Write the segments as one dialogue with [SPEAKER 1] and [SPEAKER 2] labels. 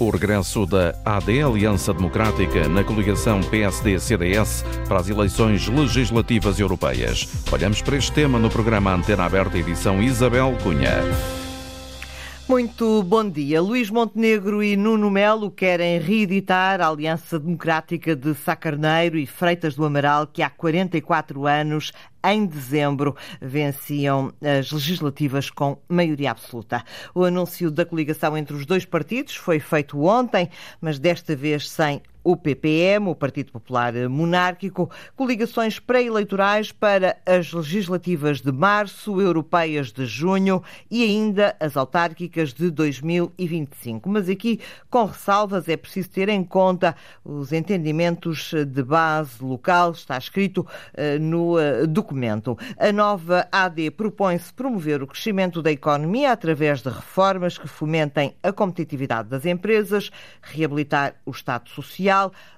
[SPEAKER 1] O regresso da AD, Aliança Democrática, na coligação PSD-CDS para as eleições legislativas europeias. Olhamos para este tema no programa Antena Aberta, edição Isabel Cunha.
[SPEAKER 2] Muito bom dia. Luís Montenegro e Nuno Melo querem reeditar a Aliança Democrática de Sacarneiro e Freitas do Amaral, que há 44 anos em dezembro, venciam as legislativas com maioria absoluta. O anúncio da coligação entre os dois partidos foi feito ontem, mas desta vez sem o PPM, o Partido Popular Monárquico, coligações pré-eleitorais para as legislativas de março, europeias de junho e ainda as autárquicas de 2025. Mas aqui, com ressalvas, é preciso ter em conta os entendimentos de base local, está escrito uh, no uh, documento. A nova AD propõe-se promover o crescimento da economia através de reformas que fomentem a competitividade das empresas, reabilitar o Estado social,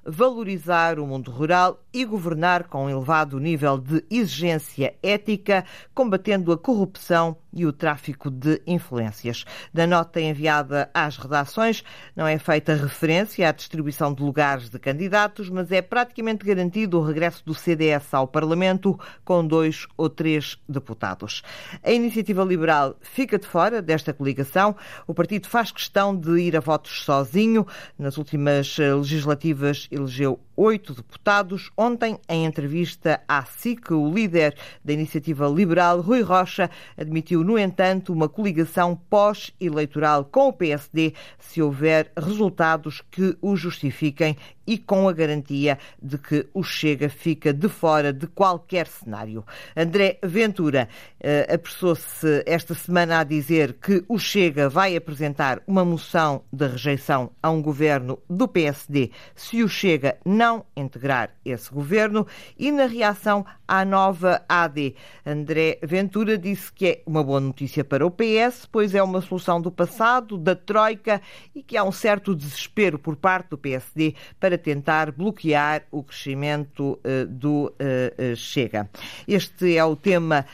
[SPEAKER 2] valorizar o mundo rural e governar com um elevado nível de exigência ética, combatendo a corrupção e o tráfico de influências. Da nota enviada às redações, não é feita referência à distribuição de lugares de candidatos, mas é praticamente garantido o regresso do CDS ao Parlamento com dois ou três deputados. A iniciativa liberal fica de fora desta coligação. O partido faz questão de ir a votos sozinho. Nas últimas legislativas elegeu oito deputados. Ontem, em entrevista à SIC, o líder da iniciativa liberal, Rui Rocha, admitiu, no entanto, uma coligação pós-eleitoral com o PSD se houver resultados que o justifiquem e com a garantia de que o Chega fica de fora de qualquer cenário. André Ventura uh, apressou-se esta semana a dizer que o Chega vai apresentar uma moção de rejeição a um governo do PSD se o Chega não integrar esse governo e na reação à nova AD, André Ventura disse que é uma boa notícia para o PS, pois é uma solução do passado, da Troika e que há um certo desespero por parte do PSD para tentar bloquear o crescimento uh, do uh, Chega. Este é o tema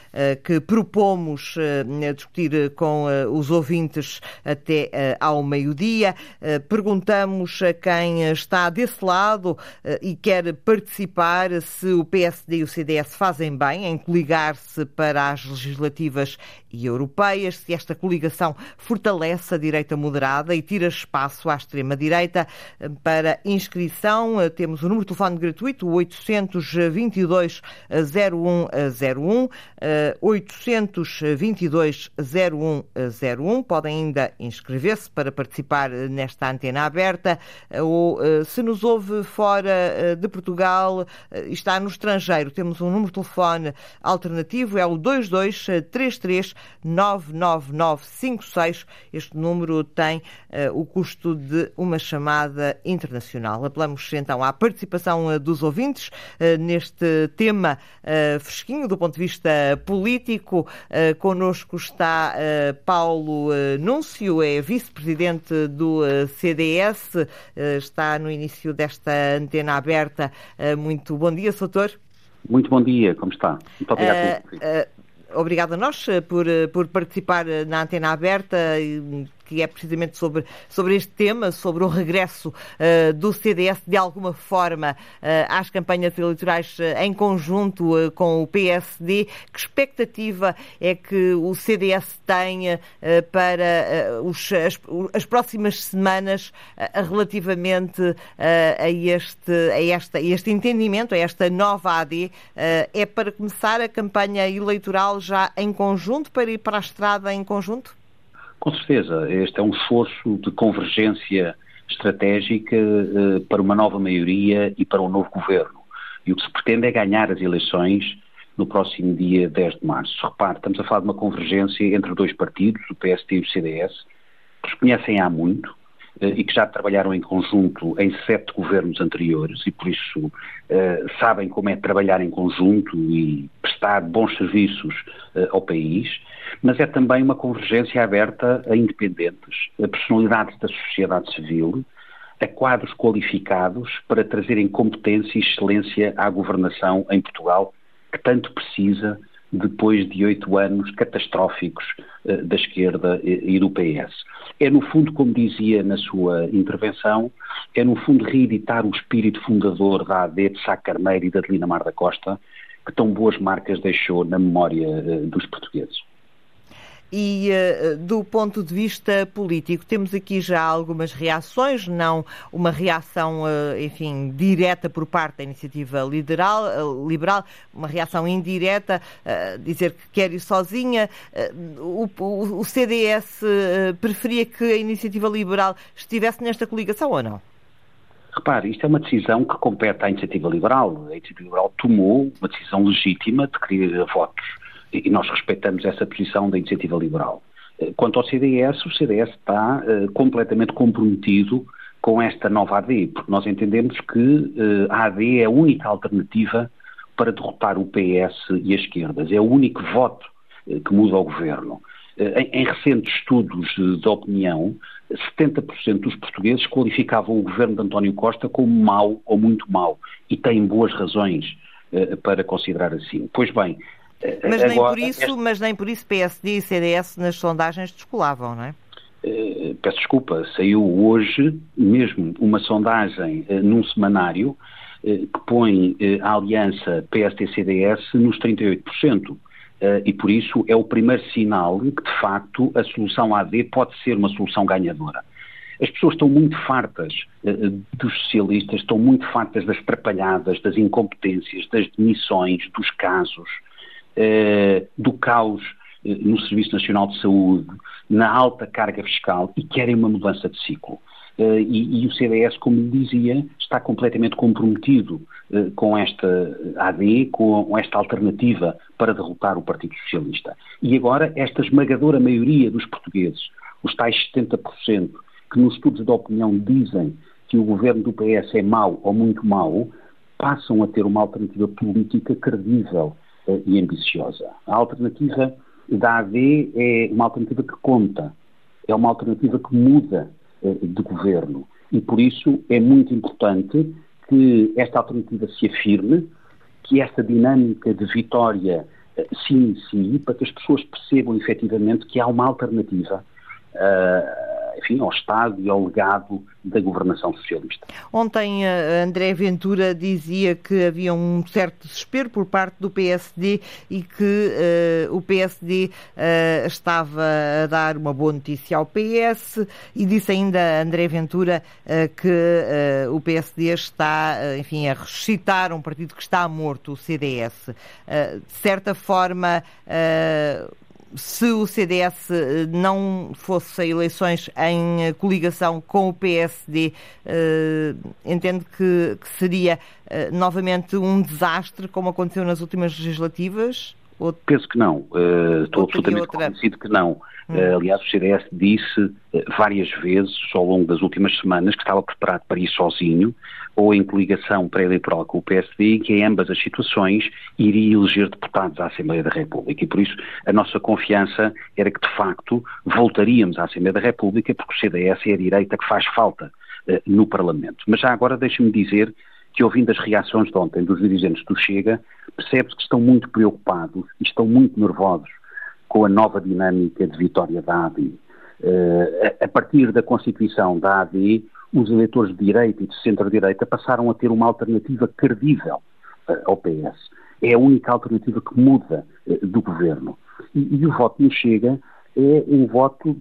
[SPEAKER 2] que propomos discutir com os ouvintes até ao meio-dia. Perguntamos a quem está desse lado e quer participar se o PSD e o CDS fazem bem em coligar-se para as legislativas e europeias, se esta coligação fortalece a direita moderada e tira espaço à extrema-direita para inscrição eh, temos o número de telefone gratuito, 822 0101, 822 0101. Podem ainda inscrever-se para participar eh, nesta antena aberta eh, ou, se nos ouve fora de Portugal está no estrangeiro, temos um número de telefone alternativo, é o 2233 99956. Este número tem o custo de uma chamada internacional. Apelamos então à participação eh, dos ouvintes eh, neste tema eh, fresquinho do ponto de vista político. Connosco está Paulo Núncio, é vice-presidente do CDS, está no início desta antena aberta. Muito bom dia, Soutor.
[SPEAKER 3] Muito bom dia, como está? Muito obrigado. Uh,
[SPEAKER 2] uh, obrigado a nós por, por participar na antena aberta que é precisamente sobre, sobre este tema, sobre o regresso uh, do CDS de alguma forma uh, às campanhas eleitorais uh, em conjunto com o PSD. Que expectativa é que o CDS tenha para os, as, as, próximas semanas relativamente a, este, a, esta, a este entendimento, a esta nova AD? é para começar a campanha eleitoral já em conjunto, para ir para a estrada em conjunto?
[SPEAKER 3] Com certeza, este é um esforço de convergência estratégica uh, para uma nova maioria e para um novo governo. E o que se pretende é ganhar as eleições no próximo dia 10 de março. Repare, estamos a falar de uma convergência entre dois partidos, o PSD e o CDS, que se conhecem há muito, eh, e que já trabalharam em conjunto em sete governos anteriores e por isso uh, sabem como é trabalhar em conjunto e prestar bons serviços uh, ao país, mas é também uma convergência aberta a independentes, a personalidades da sociedade civil, a quadros qualificados para trazerem competência e excelência à governação em Portugal, que tanto precisa depois de oito anos catastróficos uh, da esquerda e, e, do PS. É, no fundo, como dizia na sua intervenção, é, no fundo, reeditar o espírito fundador da AD de Sá Carneiro e da Adelina Mar da Costa, que tão boas marcas deixou na memória uh, dos portugueses.
[SPEAKER 2] E uh, do ponto de vista político, temos aqui já algumas reações, não uma reação, uh, enfim, direta por parte da iniciativa liberal, uh, liberal uma reação indireta, dizer que quer ir sozinha. O, o, o, CDS preferia que a iniciativa liberal estivesse nesta coligação ou não?
[SPEAKER 3] Repare, isto é uma decisão que compete à iniciativa liberal. A iniciativa liberal tomou uma decisão legítima de querer votos e nós respeitamos essa posição da iniciativa liberal. Eh, quanto ao CDS, o CDS está uh, completamente comprometido com esta nova AD, porque nós entendemos que uh, a AD é a única alternativa para derrotar o PS e as esquerdas. É o único voto uh, que muda o governo. Em, em, recentes estudos de opinião, 70% dos portugueses qualificavam o governo de António Costa como mau ou muito mau, e têm boas razões para considerar assim. Pois bem,
[SPEAKER 2] mas nem, Agora, por isso, este... mas nem por isso PSD e CDS nas sondagens descolavam, não é?
[SPEAKER 3] Uh, peço desculpa, saiu hoje mesmo uma sondagem uh, num semanário uh, que põe a aliança PSD-CDS nos 38%. e por isso é o primeiro sinal que, de facto, a solução AD pode ser uma solução ganhadora. As pessoas estão muito fartas dos socialistas, estão muito fartas das trapalhadas, das incompetências, das demissões, dos casos. Eh, do caos eh, no Serviço Nacional de Saúde, na alta carga fiscal e querem uma mudança de ciclo. Uh, e, e, o CDS, como dizia, está completamente comprometido uh, com esta AD, com esta alternativa para derrotar o Partido Socialista. E agora, esta esmagadora maioria dos portugueses, os tais 70%, que nos estudos de opinião dizem que o governo do PS é mau ou muito mau, passam a ter uma alternativa política credível e ambiciosa. A alternativa da AD é uma alternativa que conta, é uma alternativa que muda eh, de governo e por isso é muito importante que esta alternativa se afirme, que esta dinâmica de vitória eh, se inicie para que as pessoas percebam efetivamente que há uma alternativa uh, enfim, ao Estado e ao legado da governação socialista.
[SPEAKER 2] Ontem uh, André Ventura dizia que havia um certo desespero por parte do PSD e que uh, o PSD uh, eh, estava a dar uma boa notícia ao PS e disse ainda André Ventura que o PSD está, enfim, a ressuscitar um partido que está morto, o CDS. de certa forma, se o CDS eh, não fosse a eleições em eh, coligação com o PSD, eh, entende que, que seria novamente um desastre, como aconteceu nas últimas legislativas?
[SPEAKER 3] Ou... Penso que não. Uh, estou absolutamente outra... convencido que não. Hum. Uh, aliás, o CDS disse uh, várias vezes, ao longo das últimas semanas, que estava preparado para ir sozinho ou em coligação pré-eleitoral com o PSD e que em ambas as situações iria eleger deputados à Assembleia da República. E por isso a nossa confiança era que, de facto, voltaríamos à Assembleia da República porque o CDS é a direita que faz falta no Parlamento. Mas já agora deixe-me dizer que ouvindo as reações de ontem dos dirigentes do Chega, percebe-se que estão muito preocupados e estão muito nervosos com a nova dinâmica de vitória da AD. Uh, eh, a partir da constituição da AD, os eleitores de direita e de centro-direita passaram a ter uma alternativa credível uh, ao PS. É a única alternativa que muda uh, do governo. E, e, o voto no Chega é um voto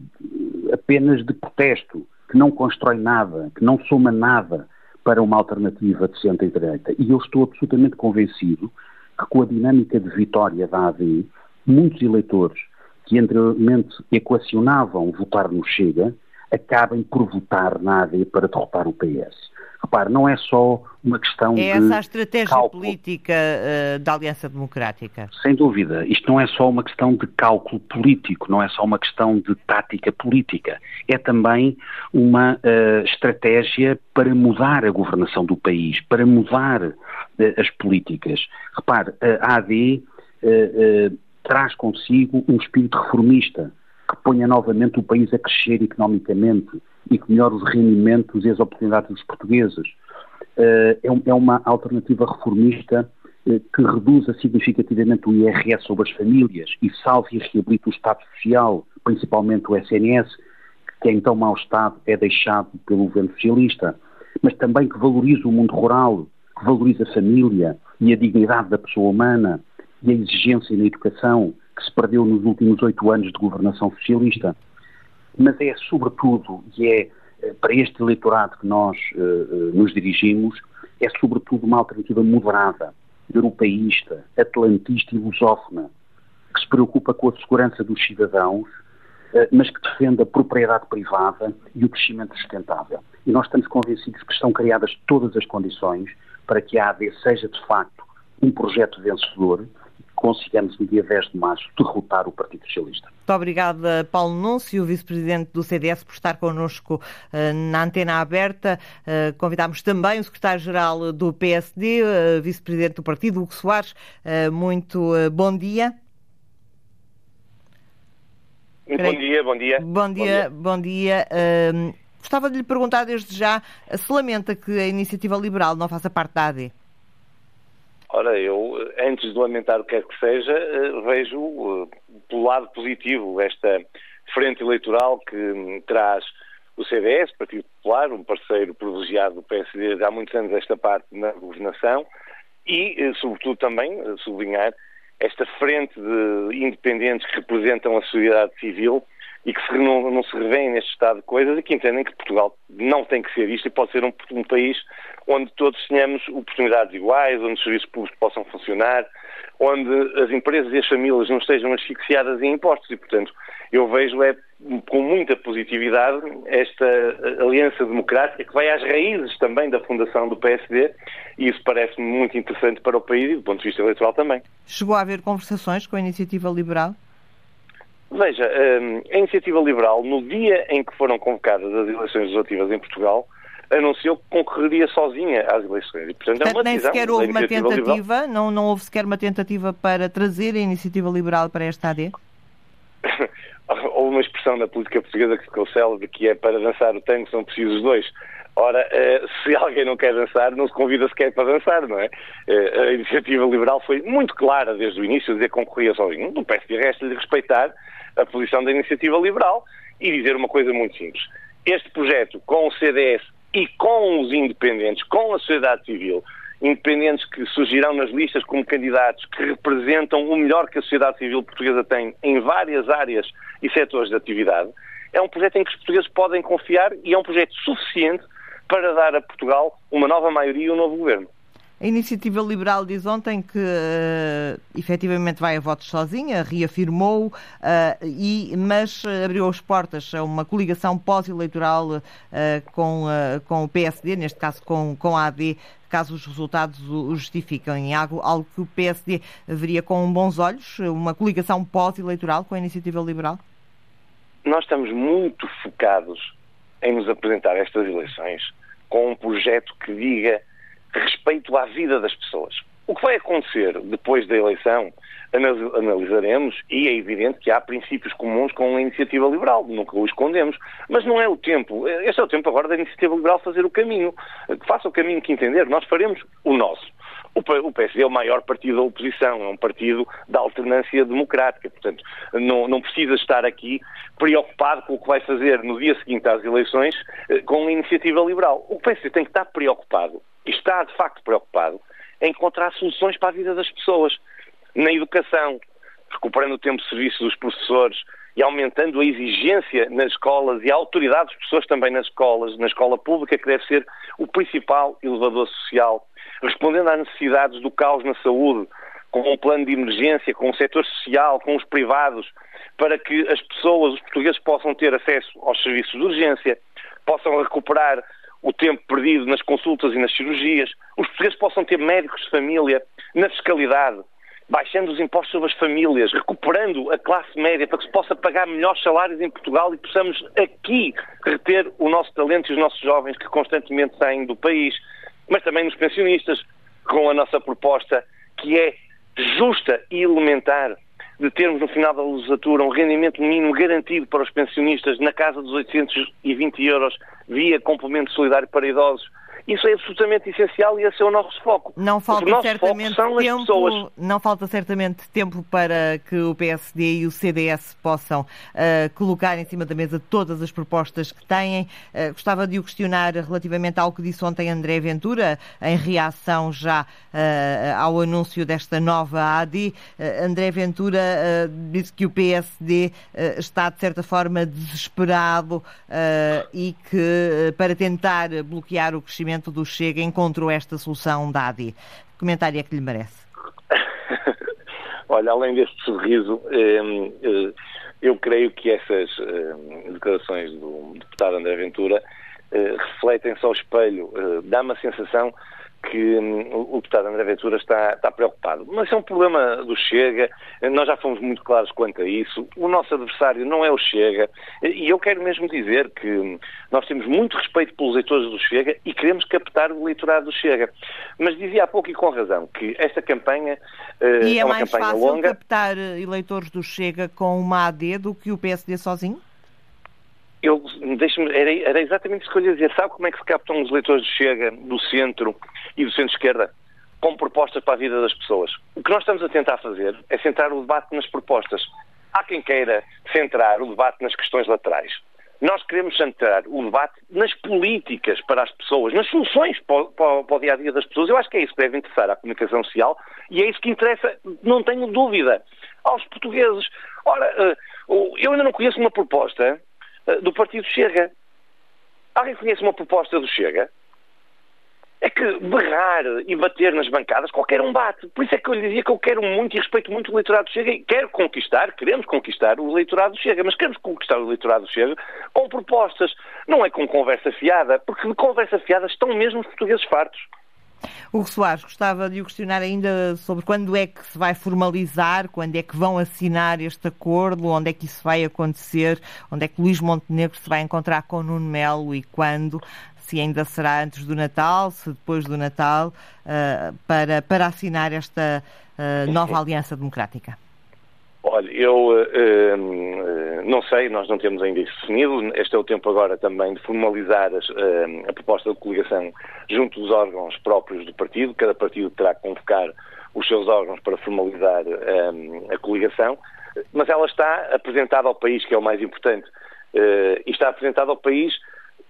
[SPEAKER 3] apenas de protesto, que não constrói nada, que não soma nada para uma alternativa de centro-direita. E eu estou absolutamente convencido que com a dinâmica de vitória da AD, muitos eleitores que anteriormente equacionavam votar no Chega, acabem por votar na AD para derrotar o PS. Repare, não é só uma questão é
[SPEAKER 2] de. Essa a estratégia cálculo. política uh, da Aliança Democrática?
[SPEAKER 3] Sem dúvida. Isto não é só uma questão de cálculo político, não é só uma questão de tática política. É também uma uh, estratégia para mudar a governação do país, para mudar uh, as políticas. Repare, a AD traz consigo um espírito reformista que ponha novamente o país a crescer economicamente e que melhore os rendimentos e as oportunidades dos portugueses. Uh, é, é, uma alternativa reformista eh, que reduza significativamente o IRS sobre as famílias e salve e reabilite o Estado Social, principalmente o SNS, que em tão mau estado é deixado pelo governo socialista, mas também que valorize o mundo rural, que valorize a família e a dignidade da pessoa humana e a exigência na educação que se perdeu nos últimos oito anos de governação socialista. Mas é, sobretudo, e é eh, para este eleitorado que nós uh, nos dirigimos, é sobretudo uma alternativa moderada, europeísta, atlantista e lusófona, que se preocupa com a segurança dos cidadãos, mas que defende a propriedade privada e o crescimento sustentável. E nós estamos convencidos que estão criadas todas as condições para que a AD seja, de facto, um projeto vencedor consigamos, no dia 10 de março, derrotar o Partido Socialista.
[SPEAKER 2] Muito obrigada, Paulo Núncio, vice-presidente do CDS, por estar connosco uh, na antena aberta. Uh, convidámos também o secretário-geral do PSD, eh, vice-presidente do partido, Hugo Soares. muito bom dia.
[SPEAKER 4] Muito bom dia, bom dia.
[SPEAKER 2] Bom dia, bom dia. Bom dia. gostava de lhe perguntar desde já se lamenta que a iniciativa liberal não faça parte da AD.
[SPEAKER 4] Ora, eu, antes de lamentar o que quer que seja, eh, vejo eh, pelo lado positivo esta frente eleitoral que traz o CDS, Partido Popular, um parceiro privilegiado do PSD há muitos anos esta parte na governação, e, eh, sobretudo, também sublinhar esta frente de independentes que representam a sociedade civil e que se, não, não, se revêem neste estado de coisas e que entendem que Portugal não tem que ser isto e pode ser um, um país onde todos tenhamos oportunidades iguais, onde os serviços públicos possam funcionar, onde as empresas e as famílias não estejam asfixiadas em impostos. E, portanto, eu vejo é, com muita positividade esta aliança democrática que vai às raízes também da fundação do PSD e isso parece-me muito interessante para o país e do ponto de vista eleitoral também.
[SPEAKER 2] Chegou a haver conversações com a Iniciativa Liberal?
[SPEAKER 4] Veja, hum, a Iniciativa Liberal, no dia em que foram convocadas as eleições legislativas em Portugal, anunciou que concorreria sozinha às eleições.
[SPEAKER 2] E, portanto, portanto é nem sequer houve uma tentativa, não, não houve sequer uma tentativa para trazer a iniciativa liberal para esta AD?
[SPEAKER 4] houve uma expressão na política portuguesa que ficou célebre que é para dançar o tango são precisos dois. Ora, eh, se alguém não quer dançar, não se convida sequer para dançar, não é? Eh, a iniciativa liberal foi muito clara desde o início, dizer que concorria sozinho. Não peço de resto de respeitar a posição da iniciativa liberal e dizer uma coisa muito simples. Este projeto, com o CDS e com os independentes, com a sociedade civil, independentes que surgirão nas listas como candidatos que representam o melhor que a sociedade civil portuguesa tem em várias áreas e setores de atividade, é um projeto em que os portugueses podem confiar e é um projeto suficiente para dar a Portugal uma nova maioria e um novo governo.
[SPEAKER 2] A Iniciativa Liberal diz ontem que uh, efetivamente vai a votos sozinha, reafirmou, uh, e, mas abriu as portas a uma coligação pós-eleitoral uh, com, com o PSD, neste caso com, com a AD, caso os resultados o justifiquem. Algo, algo que o PSD veria com bons olhos, uma coligação pós-eleitoral com a Iniciativa Liberal?
[SPEAKER 4] Nós estamos muito focados em nos apresentar estas eleições com um projeto que diga respeito à vida das pessoas. O que vai acontecer depois da eleição, analisaremos, e é evidente que há princípios comuns com a iniciativa liberal, nunca o escondemos, mas não é o tempo, este é o tempo agora da iniciativa liberal fazer o caminho, faça o caminho que entender, nós faremos o nosso. O PSD é o maior partido da oposição, é um partido da alternância democrática, portanto, não, não precisa estar aqui preocupado com o que vai fazer no dia seguinte às eleições eh, com a iniciativa liberal. O PSD tem que estar preocupado e está de facto preocupado em encontrar soluções para a vida das pessoas. Na educação, recuperando o tempo de serviço dos professores e aumentando a exigência nas escolas e a autoridade dos professores também nas escolas, na escola pública, que deve ser o principal elevador social, respondendo às necessidades do caos na saúde, com um plano de emergência, com o setor social, com os privados, para que as pessoas, os portugueses, possam ter acesso aos serviços de urgência, possam recuperar o tempo perdido nas consultas e nas cirurgias, os portugueses possam ter médicos de família na fiscalidade, baixando os impostos sobre as famílias, recuperando a classe média para que se possa pagar melhores salários em Portugal e possamos aqui reter o nosso talento e os nossos jovens que constantemente saem do país, mas também nos pensionistas, com a nossa proposta que é justa e elementar de termos no final da legislatura um rendimento mínimo garantido para os pensionistas na casa dos 820 euros via complemento solidário para idosos Isso é absolutamente essencial e esse é o nosso foco.
[SPEAKER 2] Não falta certamente tempo, não falta certamente tempo para que o PSD e o CDS possam uh, colocar em cima da mesa todas as propostas que têm. Uh, gostava de o questionar relativamente ao que disse ontem André Ventura, em reação já uh, ao anúncio desta nova ADI. André Ventura disse que o PSD está, de certa forma, desesperado e que, para tentar bloquear o crescimento do Chega, encontrou esta solução da ADI. Comentário é que lhe merece?
[SPEAKER 4] Olha, além deste sorriso, eh, eh, eu creio que essas eh, declarações do deputado André Ventura refletem-se ao espelho. Dá-me a sensação que hum, o deputado André Ventura está, está, preocupado. Mas é um problema do Chega, nós já fomos muito claros quanto a isso. O nosso adversário não é o Chega, e eu quero mesmo dizer que hum, nós temos muito respeito pelos eleitores do Chega e queremos captar o eleitorado do Chega. Mas dizia há pouco e com razão que esta campanha uh,
[SPEAKER 2] e
[SPEAKER 4] é, é
[SPEAKER 2] uma campanha longa.
[SPEAKER 4] E é mais
[SPEAKER 2] fácil captar eleitores do Chega com uma AD do que o PSD sozinho?
[SPEAKER 4] Eu era, era, exatamente isso que eu ia dizer. Sabe como é que se captam os eleitores do Chega, do centro e do centro-esquerda? Com propostas para a vida das pessoas. O que nós estamos a tentar fazer é centrar o debate nas propostas. Há quem queira centrar o debate nas questões laterais. Nós queremos centrar o debate nas políticas para as pessoas, nas soluções para, para, o dia a dia das pessoas. Eu acho que é isso que deve interessar à comunicação social e é isso que interessa, não tenho dúvida, aos portugueses. Ora, eh, eu ainda não conheço uma proposta do Partido Chega. Alguém conhece uma proposta do Chega? É que berrar e bater nas bancadas, qualquer um bate. Por isso é que eu lhe dizia que eu quero muito e respeito muito o eleitorado do Chega e quero conquistar, queremos conquistar o eleitorado do Chega, mas queremos conquistar o eleitorado do Chega com propostas, não é com conversa fiada, porque de conversa fiada estão mesmo os portugueses fartos.
[SPEAKER 2] Hugo Soares, gostava de o questionar ainda sobre quando é que se vai formalizar, quando é que vão assinar este acordo, onde é que isso vai acontecer, onde é que Luís Montenegro se vai encontrar com Nuno Melo e quando, se ainda será antes do Natal, se depois do Natal, uh, para, para assinar esta uh, nova aliança democrática.
[SPEAKER 4] Olha, eu uh, não sei, nós não temos ainda isso definido. Este é o tempo agora também de formalizar as, uh, a proposta de coligação junto dos órgãos próprios do partido. Cada partido terá que convocar os seus órgãos para formalizar a coligação, mas ela está apresentada ao país, que é o mais importante, e está apresentada ao país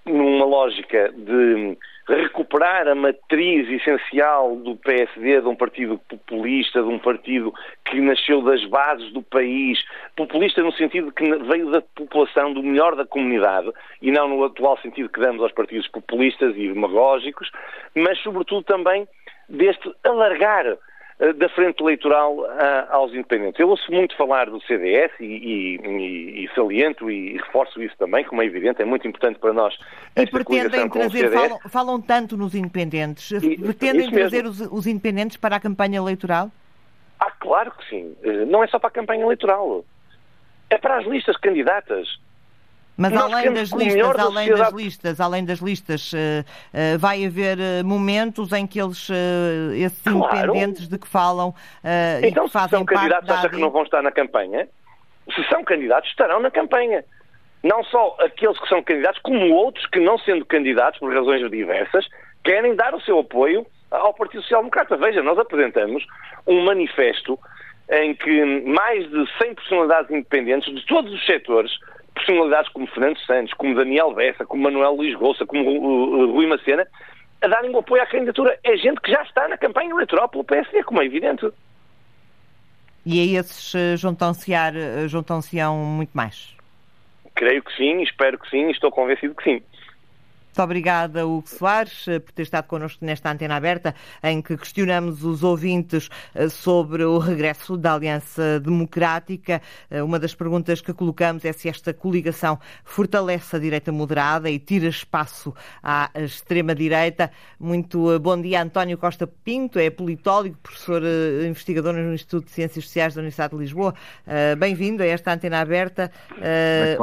[SPEAKER 4] numa lógica de recuperar a matriz essencial do PSD, de um partido populista, de um partido que nasceu das bases do país, populista no sentido que veio da população, do melhor da comunidade, e não no atual sentido que damos aos partidos populistas e demagógicos, mas sobretudo também deste alargar da frente eleitoral a, aos independentes. Eu ouço muito falar do CDS e, e, e, saliento e reforço isso também, como é evidente, é muito importante para nós.
[SPEAKER 2] E pretendem trazer, falam, falam, tanto nos independentes, e, pretendem trazer os, os, independentes para a campanha eleitoral?
[SPEAKER 4] Ah, claro que sim. Eh, não é só para a campanha eleitoral. É para as listas candidatas.
[SPEAKER 2] Mas além das listas, além das listas, além das listas, vai haver uh, momentos em que eles, esses claro. independentes de que falam
[SPEAKER 4] então,
[SPEAKER 2] e que fazem
[SPEAKER 4] se são candidatos, acha que não vão estar na campanha? Se são candidatos, estarão na campanha. Não só aqueles que são candidatos, como outros que, não sendo candidatos, por razões diversas, querem dar o seu apoio ao Partido Social Democrata. Veja, nós apresentamos um manifesto em que mais de 100 personalidades independentes de todos os setores personalidades como Fernando Santos, como Daniel Bessa, como Manuel Luís Rouça, como Rui Macena, a darem o apoio à candidatura. É gente que já está na campanha eleitoral pelo PSD, como é evidente.
[SPEAKER 2] E a esses eh, juntam-se eh, juntam-se muito mais?
[SPEAKER 4] Creio que sim, espero que sim, estou convencido que sim.
[SPEAKER 2] Muito obrigada, Hugo Soares, eh, por ter estado connosco nesta antena aberta, em que questionamos os ouvintes eh, sobre o regresso da Aliança Democrática. Eh, uma das perguntas que colocamos é se esta coligação fortalece a direita moderada e tira espaço à extrema-direita. Muito bom dia, António Costa Pinto, é politólogo, professor investigador no Instituto de Ciências Sociais da Universidade de Lisboa. Bem-vindo a esta antena aberta.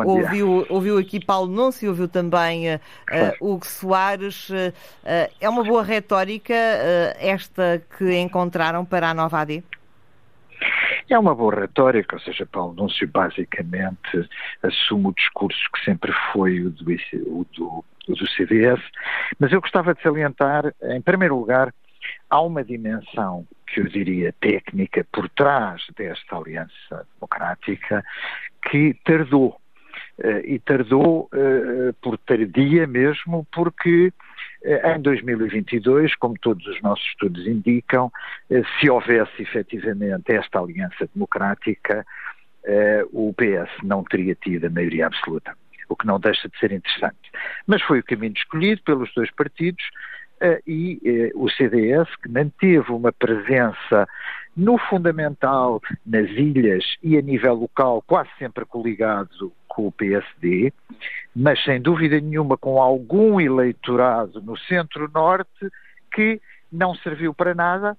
[SPEAKER 2] Ouviu, ouviu aqui Paulo Núncio, ouviu também Hugo Soares. Eh, é uma boa retórica eh, esta que encontraram para a nova AD?
[SPEAKER 5] É uma boa retórica, ou seja, Paulo Núncio basicamente assume o discurso que sempre foi o do, o do, o do CDS, Mas eu gostava de salientar, em primeiro lugar, há uma dimensão que eu diria técnica por trás desta aliança democrática que tardou. Uh, e tardou uh, por tardia mesmo, porque em 2022, como todos os nossos estudos indicam, se houvesse efetivamente esta aliança democrática, o PS não teria tido a maioria absoluta, o que não deixa de ser interessante. Mas foi o caminho escolhido pelos dois partidos e eh, o CDS, que manteve uma presença no fundamental nas ilhas e a nível local, quase sempre coligado com o PSD, mas sem dúvida nenhuma com algum eleitorado no centro-norte que não serviu para nada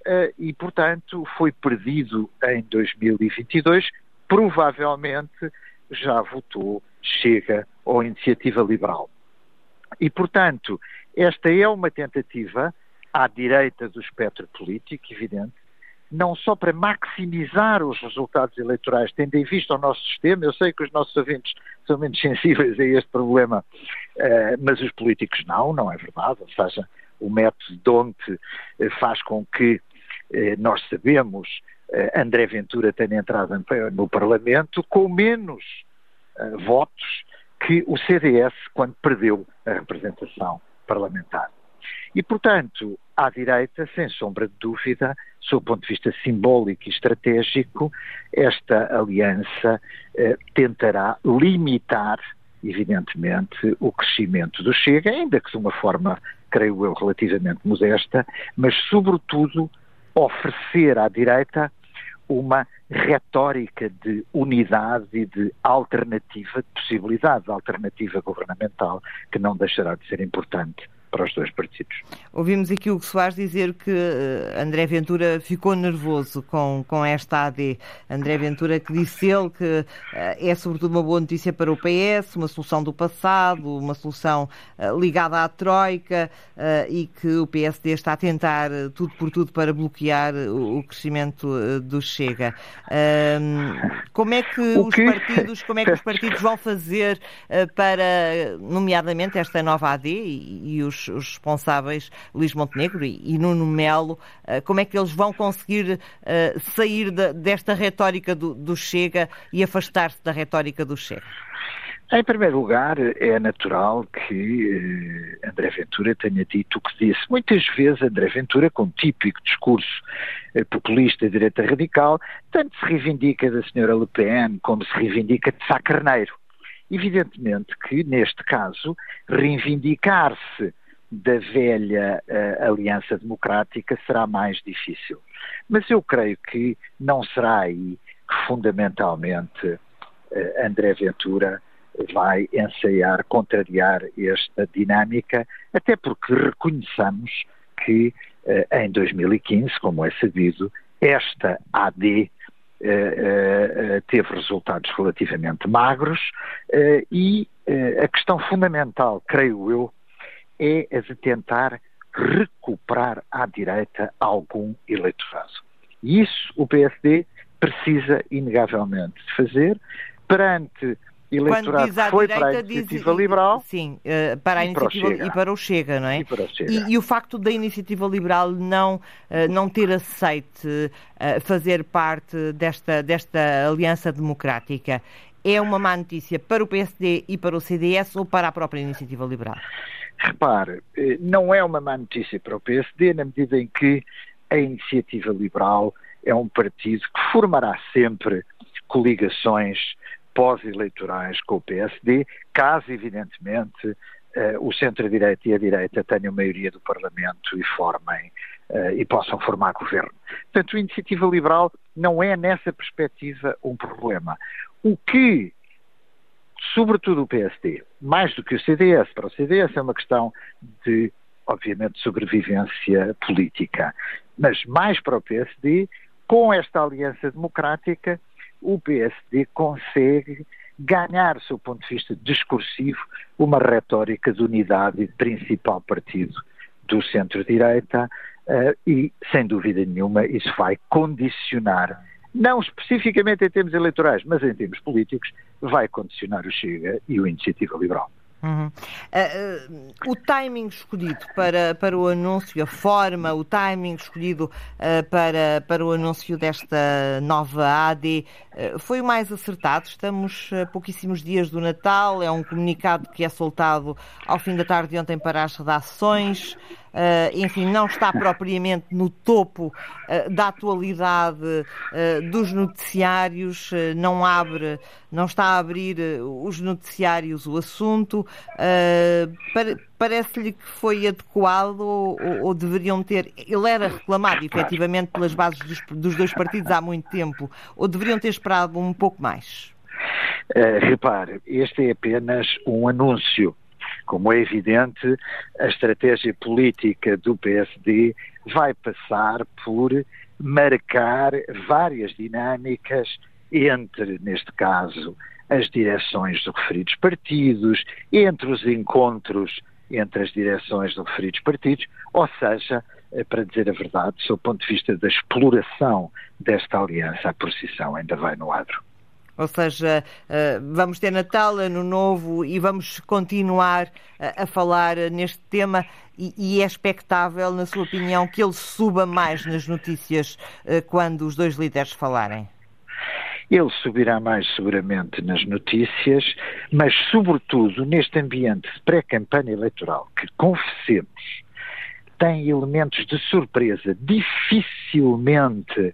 [SPEAKER 5] uh, e, portanto, foi perdido em 2022. Provavelmente já votou Chega ou Iniciativa Liberal. E, portanto, esta é uma tentativa à direita do espectro político, evidente, não só para maximizar os resultados eleitorais, tendo em vista o nosso sistema, eu sei que os nossos ouvintes são menos sensíveis a este problema, eh, mas os políticos não, não é verdade, ou seja, o método Donte eh, faz com que eh, nós sabemos André Ventura tenha entrado no Parlamento com menos votos que o CDS quando perdeu a representação parlamentar. E, portanto, à direita, sem sombra de dúvida, sob o ponto de vista simbólico e estratégico, esta aliança eh, tentará limitar, evidentemente, o crescimento do Chega, ainda que de uma forma, creio eu, relativamente modesta, mas, sobretudo, oferecer à direita uma retórica de unidade e de alternativa, de possibilidade de alternativa governamental, que não deixará de ser importante para os dois partidos.
[SPEAKER 2] Ouvimos aqui o Soares dizer que eh, André Ventura ficou nervoso com, com esta AD. André Ventura que disse ele que eh, é sobretudo uma boa notícia para o PS, uma solução do passado, uma solução eh, ligada à Troika e que o PSD está a tentar tudo por tudo para bloquear o crescimento do Chega. Como é que os partidos, como é que os partidos vão fazer para, nomeadamente, esta nova AD e, e os responsáveis, Luís Montenegro e, e Nuno Melo, uh, como é que eles vão conseguir uh, sair de, desta retórica do, do Chega e afastar-se da retórica do Chega?
[SPEAKER 5] Em primeiro lugar, é natural que eh, André Ventura tenha dito o que disse. Muitas vezes, André Ventura, com um típico discurso eh, populista de direita radical, tanto se reivindica da senhora Le Pen como se reivindica de Sá Carneiro. Evidentemente que, neste caso, reivindicar-se da velha uh, Aliança Democrática será mais difícil. Mas eu creio que não será aí que fundamentalmente uh, André Ventura vai ensaiar contrariar esta dinâmica, até porque reconheçamos que uh, em 2015, como é sabido, esta AD teve resultados relativamente magros e a questão fundamental, creio eu, é a de tentar recuperar à direita algum eleitorado. E isso o PSD precisa, inegavelmente, de fazer perante eleitorado que foi direita, para a iniciativa diz, liberal.
[SPEAKER 2] Sim, uh, para a iniciativa para e para o Chega, não é?
[SPEAKER 5] E, para o Chega.
[SPEAKER 2] E, e o facto da iniciativa liberal não, uh, não ter aceite uh, fazer parte desta, desta aliança democrática é uma má notícia para o PSD e para o CDS ou para a própria iniciativa liberal?
[SPEAKER 5] Repare, eh, não é uma má notícia para o PSD, na medida em que a Iniciativa Liberal é um partido que formará sempre coligações pós-eleitorais com o PSD, caso, evidentemente, eh, o centro-direita e a direita tenham maioria do Parlamento e formem uh, e possam formar governo. Portanto, a iniciativa liberal não é, nessa perspectiva, um problema. O que sobretudo o PSD, mais do que o CDS. Para o CDS é uma questão de, obviamente, sobrevivência política. Mas mais para o PSD, com esta aliança democrática, o PSD consegue ganhar, do ponto de vista discursivo, uma retórica de unidade de principal partido do centro-direita uh, e, sem dúvida nenhuma, isso vai condicionar não especificamente em termos eleitorais, mas em termos políticos, vai condicionar o Chega e o Iniciativa Liberal.
[SPEAKER 2] Uhum. Uh, uh, o timing escolhido para, para o anúncio, a forma, o timing escolhido uh, para, para o anúncio desta nova AD foi o mais acertado. Estamos a pouquíssimos dias do Natal, é um comunicado que é soltado ao fim da tarde de ontem para as redações. Uh, enfim, não está propriamente no topo uh, da atualidade uh, dos noticiários, não abre, não está a abrir os noticiários o assunto. Parece-lhe que foi adequado ou, ou, deveriam ter. Ele era reclamado efetivamente pelas bases dos, dos dois partidos há muito tempo, ou deveriam ter esperado um pouco mais?
[SPEAKER 5] repare, este é apenas um anúncio como é evidente, a estratégia política do PSD vai passar por marcar várias dinâmicas entre, neste caso, as direções dos referidos partidos, entre os encontros entre as direções dos referidos partidos, ou seja, eh, para dizer a verdade, do ponto de vista da exploração desta aliança, a posição ainda vai no adro.
[SPEAKER 2] Ou seja, eh, vamos ter Natal, Ano Novo e vamos continuar eh, a falar neste tema e é expectável, na sua opinião, que ele suba mais nas notícias eh, quando os dois líderes falarem?
[SPEAKER 5] Ele subirá mais seguramente nas notícias, mas sobretudo neste ambiente de pré-campanha eleitoral, que confessemos tem elementos de surpresa dificilmente,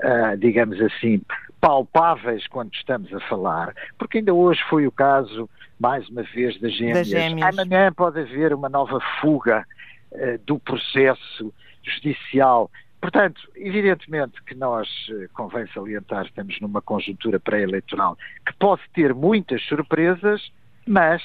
[SPEAKER 5] uh, digamos assim, palpáveis quando estamos a falar, porque ainda hoje foi o caso, mais uma vez, das gêmeas. Das gêmeas. Amanhã pode haver uma nova fuga uh, do processo judicial. Portanto, evidentemente que nós, uh, convém salientar, estamos numa conjuntura pré-eleitoral que pode ter muitas surpresas, mas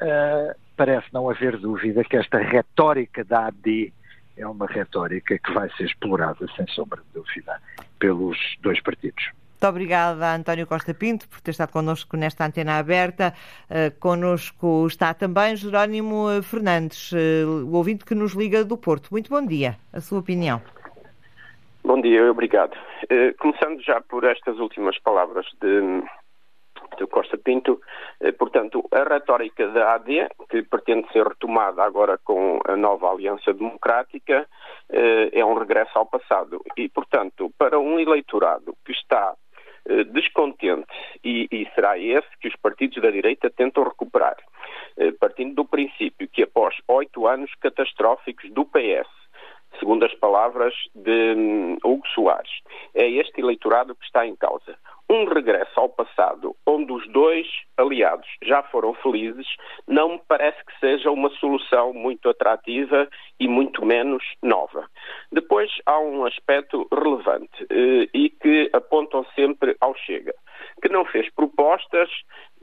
[SPEAKER 5] uh, parece não haver dúvida que esta retórica da AD é uma retórica que vai ser explorada, sem sombra de dúvida, pelos dois partidos.
[SPEAKER 2] Muito obrigada, António Costa Pinto, por ter estado connosco nesta antena aberta. Uh, connosco está também Jerónimo eh, Fernandes, uh, o ouvinte que nos liga do Porto. Muito bom dia. A sua opinião?
[SPEAKER 6] Bom dia, obrigado. Começando já por estas últimas palavras de, Costa Pinto, portanto, a retórica da AD, que pretende ser retomada agora com a nova Aliança Democrática, é um regresso ao passado. E, portanto, para um eleitorado que está eh, descontente e, e, será esse que os partidos da direita tentam recuperar, eh, partindo do princípio que após oito anos catastróficos do PS, segundo as palavras de hum, Hugo Soares, é este eleitorado que está em causa um regresso ao passado, onde os dois aliados já foram felizes, não me parece que seja uma solução muito atrativa e muito menos nova. Depois há um aspecto relevante eh, e que apontam sempre ao Chega, que não fez propostas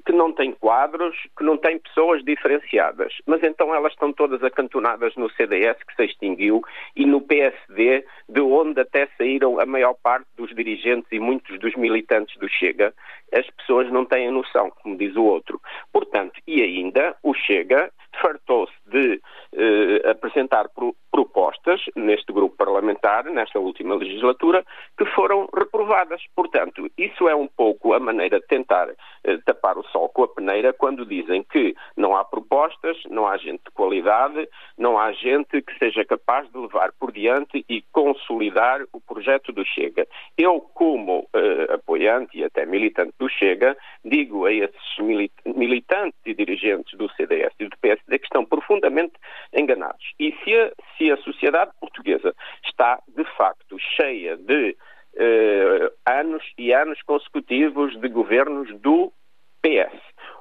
[SPEAKER 6] que não tem quadros, que não tem pessoas diferenciadas. Mas então elas estão todas acantonadas no CDS, que se extinguiu, e no PSD, de onde até saíram a maior parte dos dirigentes e muitos dos militantes do Chega. As pessoas não têm noção, como diz o outro. Portanto, e ainda, o Chega fartou-se de eh, apresentar pro, propostas neste grupo parlamentar, nesta última legislatura, que foram reprovadas. Portanto, isso é um pouco a maneira de tentar eh, tapar o sol com a peneira quando dizem que não há propostas, não há gente de qualidade, não há gente que seja capaz de levar por diante e consolidar o projeto do Chega. Eu, como eh, apoiante e até militante do Chega, digo a esses militantes e dirigentes do CDS e do PSD que estão profundamente enganados. E se a, se a sociedade portuguesa está, de facto, cheia de eh, anos e anos consecutivos de governos do PS,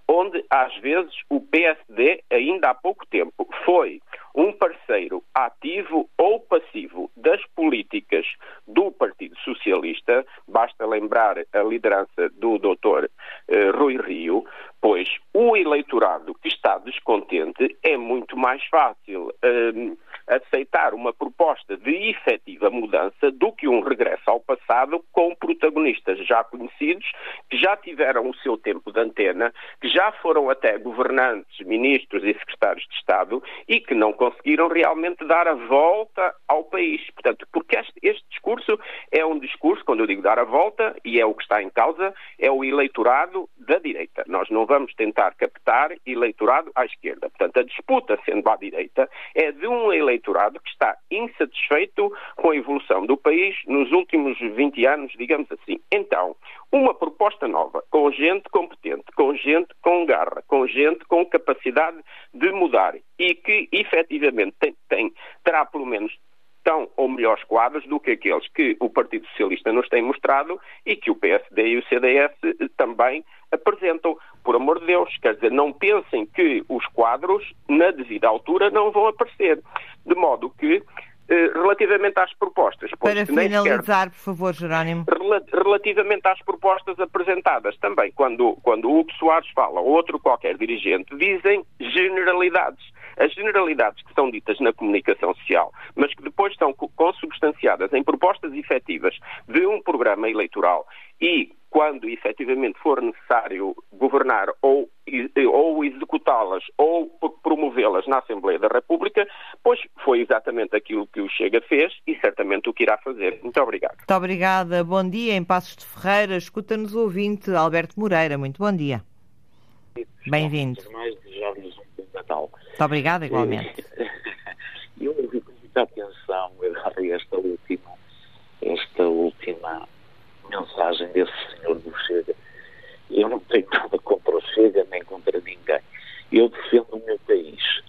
[SPEAKER 6] onde às vezes o PSD, ainda há pouco tempo, foi um parceiro ativo ou passivo das políticas do Partido Socialista, basta lembrar a liderança do Dr. Eh, Rui Rio, pois o eleitorado que está descontente é muito mais fácil. Uh, aceitar uma proposta de efetiva mudança do que um regresso ao passado com protagonistas já conhecidos, que já tiveram o seu tempo de antena, que já foram até governantes, ministros e secretários de Estado e que não conseguiram realmente dar a volta ao país. Portanto, porque este, este discurso é um discurso, quando eu digo dar a volta, e é o que está em causa, é o eleitorado da direita. Nós não vamos tentar captar eleitorado à esquerda. Portanto, a disputa sendo à direita é de um eleitorado que está insatisfeito com a evolução do país nos últimos 20 anos, digamos assim. Então, uma proposta nova, com gente competente, com gente com garra, com gente com capacidade de mudar e que efetivamente tem, tem terá pelo menos tão ou melhores quadros do que aqueles que o Partido Socialista nos tem mostrado e que o PSD e o CDS também apresentam. Por amor de Deus, quer dizer, não pensem que os quadros, na devida altura, não vão aparecer. De modo que eh, relativamente às propostas.
[SPEAKER 2] Para finalizar, sequer, por favor, Jerónimo.
[SPEAKER 6] Relativamente às propostas apresentadas também, quando, quando o Hugo Soares fala ou outro qualquer dirigente, dizem generalidades. As generalidades que são ditas na comunicação social, mas que depois são consubstanciadas em propostas efetivas de um programa eleitoral e quando efetivamente for necessário governar ou, ou executá-las ou promovê-las na Assembleia da República, pois foi exatamente aquilo que o Chega fez e certamente o que irá fazer. Muito obrigado.
[SPEAKER 2] Muito obrigada. Bom dia. Em Passos de Ferreira, escuta-nos o ouvinte Alberto Moreira. Muito bom dia. Bem-vindo.
[SPEAKER 7] Natal.
[SPEAKER 2] Muito obrigada, igualmente.
[SPEAKER 7] Eu ouvi com muita atenção esta última, esta última mensagem desse senhor do Chega. Eu não tenho nada contra o Chega nem contra ninguém. Eu defendo o meu país.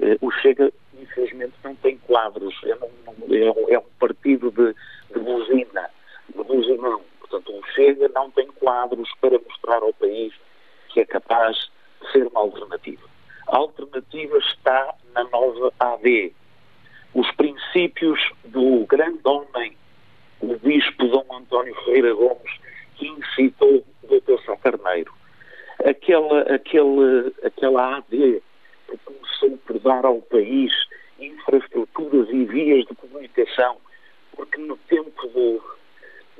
[SPEAKER 7] Eh, o Chega, infelizmente, não tem quadros. É um, é um partido de, de buzina, de buzinão. Portanto, o Chega não tem quadros para mostrar ao país que é capaz de ser uma alternativa. A alternativa está na nova AD. Os princípios do grande homem o bispo Dom António Ferreira Gomes, que incitou o Dr. Sá Carneiro. Aquela, aquela, aquela AD que começou por dar ao país infraestruturas e vias de comunicação, porque no tempo do,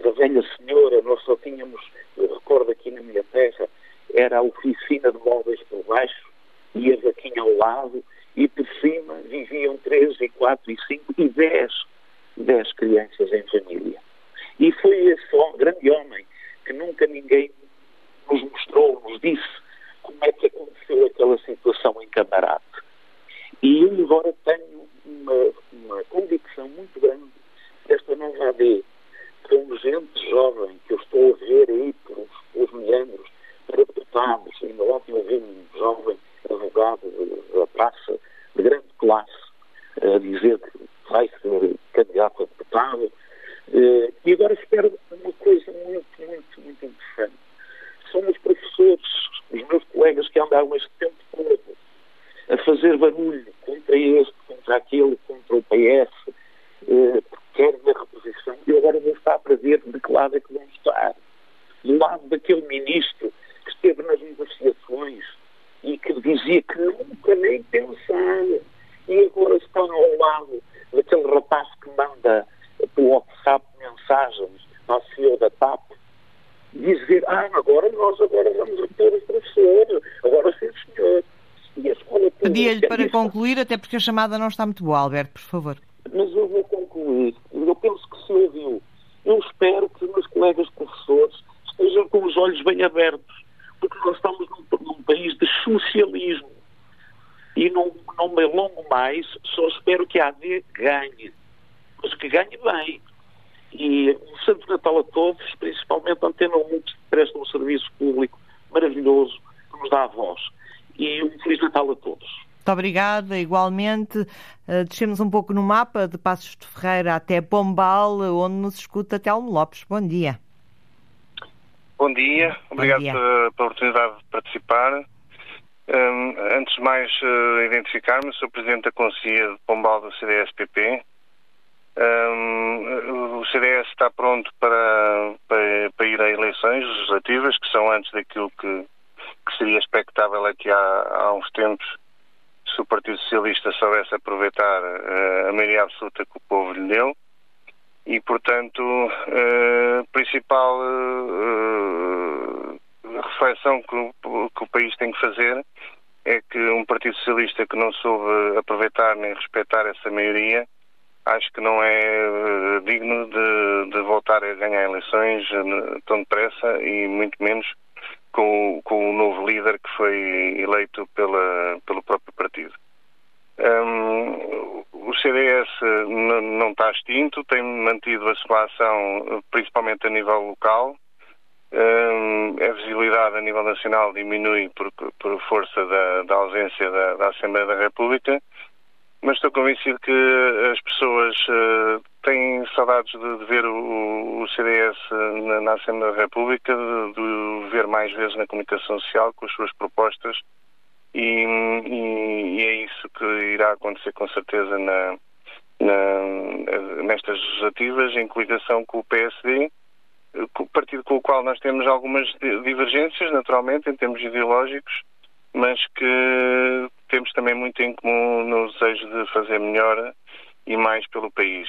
[SPEAKER 7] da velha senhora nós só tínhamos, eu recordo aqui na minha terra, era a oficina de móveis por baixo e a vaquinha ao lado, e por cima viviam três e quatro e cinco e dez 10 crianças em família. E foi esse grande homem que nunca ninguém nos mostrou, nos disse como é que aconteceu aquela situação em Camarate. E eu agora tenho uma, uma convicção muito grande desta nova AD, com gente jovem que eu estou a ver aí pelos, pelos meandros, para deputados, ainda ontem ouvi um jovem advogado da praça de grande classe a dizer que vai ser candidato a deputado. Eh, e agora espero uma coisa muito, muito, muito interessante. São os professores, os meus colegas que andaram este tempo todo a fazer barulho contra este, contra aquele, contra o PS, eh, querem a reposição, e agora vou estar para ver de que lado é que vão estar. Do lado daquele ministro que esteve nas negociações e que dizia que nunca nem pensar, e agora estão ao lado daquele rapaz que manda pelo WhatsApp mensagens ao CEO da TAP, dizer, ah, agora nós agora vamos reter os professores, agora sim senhor.
[SPEAKER 2] E a escola Pedia-lhe para concluir, até porque a chamada não está muito boa, Alberto, por favor.
[SPEAKER 7] Mas eu vou concluir. Eu penso que se ouviu. Eu espero que os meus colegas professores estejam com os olhos bem abertos, porque nós estamos num, num país de socialismo e não, não me alongo mais, só espero que a AD ganhe, mas que ganhe bem. E um Santo Natal a todos, principalmente a Antena 1, que presta um serviço público maravilhoso, que nos dá a voz. E um Feliz Natal a todos.
[SPEAKER 2] Muito obrigada, igualmente. Uh, descemos um pouco no mapa de Passos de Ferreira até Pombal, onde nos escuta Telmo Lopes. Bom dia.
[SPEAKER 8] Bom dia, obrigado Bom dia. Pela, pela oportunidade de participar. Um, antes de mais uh, identificar-me, sou Presidente da Conselhia de Pombal do CDS-PP. Um, o CDS está pronto para, para, para, ir a eleições legislativas, que são antes daquilo que, que seria expectável aqui há, há uns tempos, se o Partido Socialista soubesse aproveitar uh, a maioria absoluta que o povo lhe deu e, portanto, a principal reflexão que o, que o país tem que fazer é que um Partido Socialista que não soube aproveitar nem respeitar essa maioria acho que não é digno de, de, voltar a ganhar eleições tão depressa e muito menos com, com o novo líder que foi eleito pela, pelo próprio partido. Um, o CDS não está extinto, tem mantido a sua ação principalmente a nível local. Um, a visibilidade a nível nacional diminui por, por força da, da ausência da, da Assembleia da República mas estou convencido que as pessoas uh, têm saudades de, de ver o, o CDS na, na, Assembleia da República, de, de, ver mais vezes na comunicação social com as suas propostas e, e, e é isso que irá acontecer com certeza na, na, nestas legislativas em coligação com o PSD, partido com o qual nós temos algumas divergências, naturalmente, em termos ideológicos, mas que temos também muito em comum no desejo de fazer melhor e mais pelo país.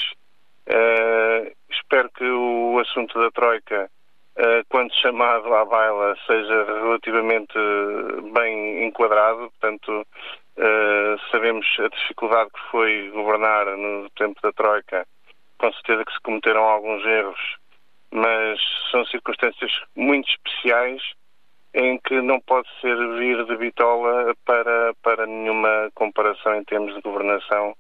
[SPEAKER 8] Uh, espero que o assunto da Troika, quando chamado à baila, seja relativamente bem enquadrado. Portanto, uh, sabemos a dificuldade que foi governar no tempo da Troika. Com certeza que se cometeram alguns erros, mas são circunstâncias muito especiais em que não pode servir de bitola para, para nenhuma comparação em termos de governação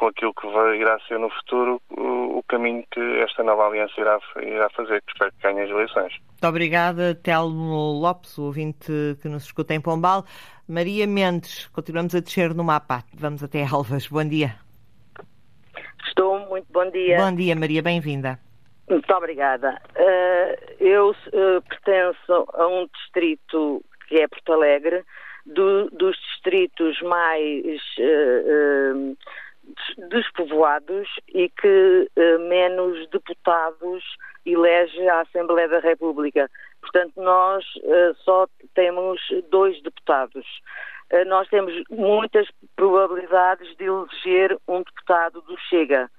[SPEAKER 8] com aquilo que vai, irá ser no futuro o, o, caminho que esta nova aliança irá, irá fazer, que espero que ganhe as eleições.
[SPEAKER 2] Muito obrigada, Telmo Lopes, o ouvinte que nos escuta em Pombal. Maria Mendes, continuamos a descer no mapa. Vamos até Alvas. Bom dia.
[SPEAKER 9] Estou, muito bom dia.
[SPEAKER 2] Bom dia, Maria, bem-vinda.
[SPEAKER 9] Muito obrigada. Uh, eu uh, pertenço a um distrito que é Porto Alegre, do, dos distritos mais uh, despovoados e que menos deputados elege a Assembleia da República. Portanto, nós só temos dois deputados. nós temos muitas probabilidades de eleger um deputado do Chega.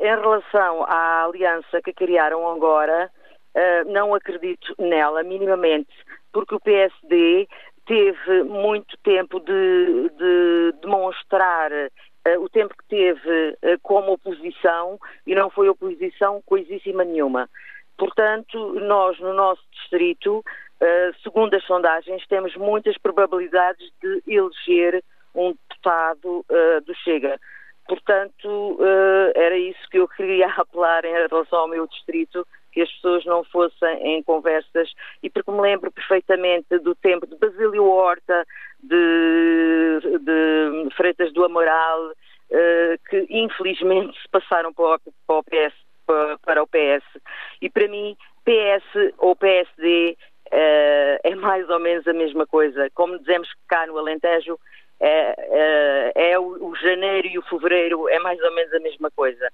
[SPEAKER 9] Em relação à aliança que criaram agora, não acredito nela minimamente, porque o PSD teve muito tempo de, de demonstrar uh, o tempo que teve como oposição e não foi oposição coisíssima nenhuma. Portanto, nós no nosso distrito, segundo as sondagens, temos muitas probabilidades de eleger um deputado do Chega. Portanto, era isso que eu queria apelar em relação ao meu distrito, que as pessoas não fossem em conversas, e porque me lembro perfeitamente do tempo de Basílio Horta, de, de Freitas do Amaral, eh, que infelizmente se passaram para o, PS, para o PS. E para mim, PS ou PSD eh, é mais ou menos a mesma coisa. Como dizemos cá no Alentejo, é, é, é o, o, janeiro e o fevereiro é mais ou menos a mesma coisa.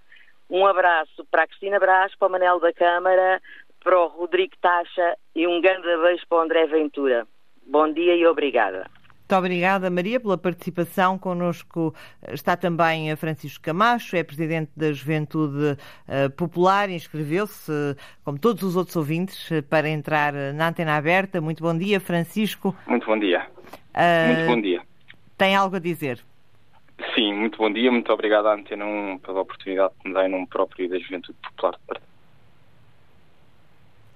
[SPEAKER 9] Um abraço para a Cristina Brás, para o Manel da Câmara, para o Rodrigo Tacha e um grande beijo para o André Ventura. Bom dia e obrigada.
[SPEAKER 2] Muito obrigada, Maria, pela participação. Connosco está também Francisco Camacho, é presidente da Juventude eh, Popular, inscreveu-se, como todos os outros ouvintes, para entrar na antena aberta. Muito bom dia, Francisco.
[SPEAKER 10] Muito bom dia. Uh... Muito bom dia.
[SPEAKER 2] Tem algo a dizer?
[SPEAKER 10] Sim, muito bom dia, muito obrigado à Antena 1 pela oportunidade que me dá em nome próprio da Juventude Popular de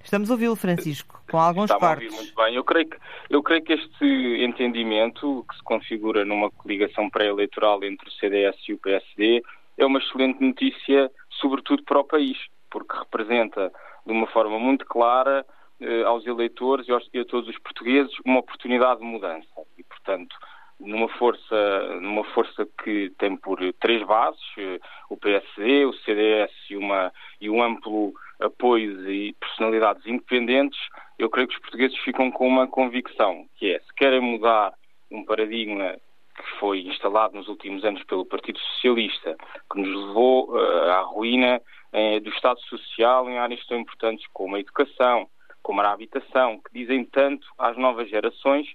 [SPEAKER 2] Estamos a ouvi-lo, Francisco, com alguns
[SPEAKER 10] Está
[SPEAKER 2] cortes.
[SPEAKER 10] A ouvir muito bem. Eu creio, que, eu creio que este entendimento, que se configura numa coligação pré-eleitoral entre o CDS e o PSD, é uma excelente notícia, sobretudo para o país, porque representa de uma forma muito clara eh, aos eleitores e, aos, e a todos os portugueses uma oportunidade de mudança. E, portanto, numa força, numa força que tem por três bases, eh, o PSD, o CDS e, uma, e um amplo apoio de personalidades independentes, eu creio que os portugueses ficam com uma convicção, que é, se querem mudar um paradigma que foi instalado nos últimos anos pelo Partido Socialista, que nos levou uh, à ruína uh, do Estado Social em áreas tão importantes como a educação, como a habitação, que dizem tanto às novas gerações,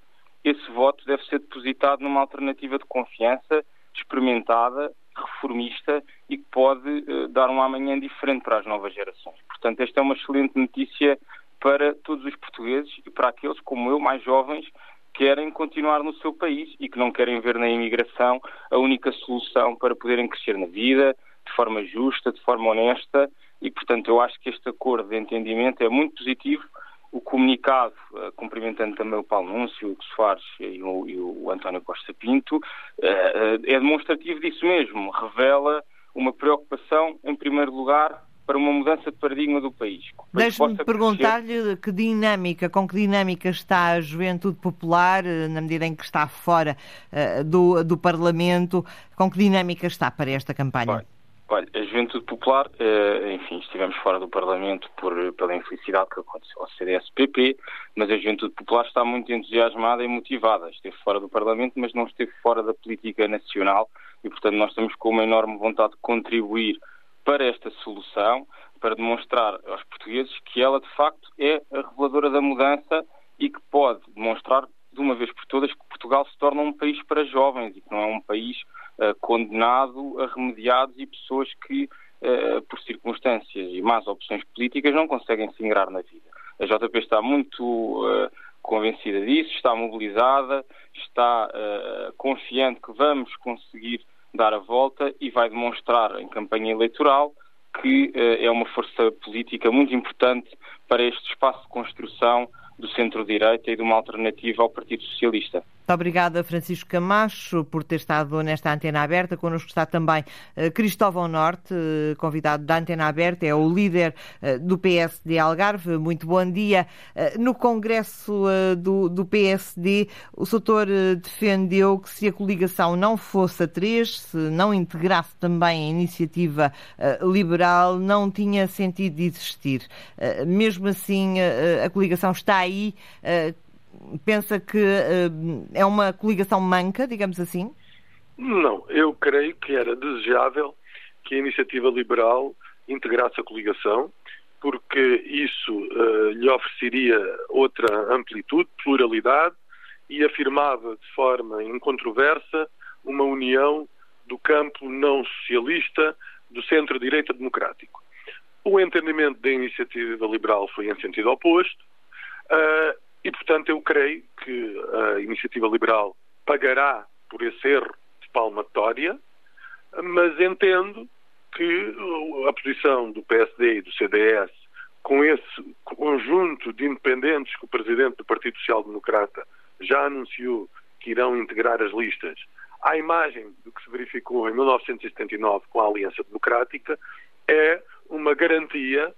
[SPEAKER 10] esse voto deve ser depositado numa alternativa de confiança experimentada, reformista e que pode uh, dar um amanhã diferente para as novas gerações. Portanto, esta é uma excelente notícia para todos os portugueses e para aqueles como eu, mais jovens, querem continuar no seu país e que não querem ver na imigração a única solução para poderem crescer na vida, de forma justa, de forma honesta, e portanto eu acho que este acordo de entendimento é muito positivo. O comunicado, uh, cumprimentando também o Paulo Núncio, o Soares e o, e o António Costa Pinto, uh, é demonstrativo disso mesmo. Revela uma preocupação, em primeiro lugar, para uma mudança de paradigma do país.
[SPEAKER 2] Deixe-me perguntar-lhe que dinâmica, com que dinâmica está a juventude popular, na medida em que está fora uh, do, do Parlamento, com que dinâmica está para esta campanha?
[SPEAKER 10] Olha, a Juventude Popular, uh, enfim, estivemos fora do Parlamento por, pela infelicidade que aconteceu ao CDS-PP, mas a Juventude Popular está muito entusiasmada e motivada. Esteve fora do Parlamento, mas não esteve fora da política nacional e, portanto, nós estamos com uma enorme vontade de contribuir para esta solução, para demonstrar aos portugueses que ela, de facto, é a reveladora da mudança e que pode demonstrar, de uma vez por todas, que Portugal se torna um país para jovens e que não é um país condenado a remediados e pessoas que, uh, por circunstâncias e más opções políticas, não conseguem se ingrar na vida. A JP está muito uh, convencida disso, está mobilizada, está confiante que vamos conseguir dar a volta e vai demonstrar em campanha eleitoral que é uma força política muito importante para este espaço de construção do centro-direita e de uma alternativa ao Partido Socialista.
[SPEAKER 2] Muito obrigada, Francisco Camacho, por ter estado nesta antena aberta. Connosco está também uh, Cristóvão Norte, uh, convidado da antena aberta, é o líder uh, do PSD Algarve. Muito bom dia. no Congresso do, do, PSD, o Soutor defendeu que se a coligação não fosse a três, se não integrasse também a iniciativa liberal, não tinha sentido existir. mesmo assim, a coligação está aí pensa que uh, é uma coligação manca, digamos assim?
[SPEAKER 11] Não, eu creio que era desejável que a iniciativa liberal integrasse a coligação, porque isso uh, lhe ofereceria outra amplitude, pluralidade e afirmava de forma incontroversa uma união do campo não socialista do centro-direita democrático. O entendimento da iniciativa liberal foi em sentido oposto. Uh, e, portanto, eu creio que a iniciativa liberal pagará por esse erro de palmatória, mas entendo que a posição do PSD e do CDS, com esse conjunto de independentes que o presidente do Partido Social Democrata já anunciou que irão integrar as listas, à imagem do que se verificou em 1979 com a Aliança Democrática, é uma garantia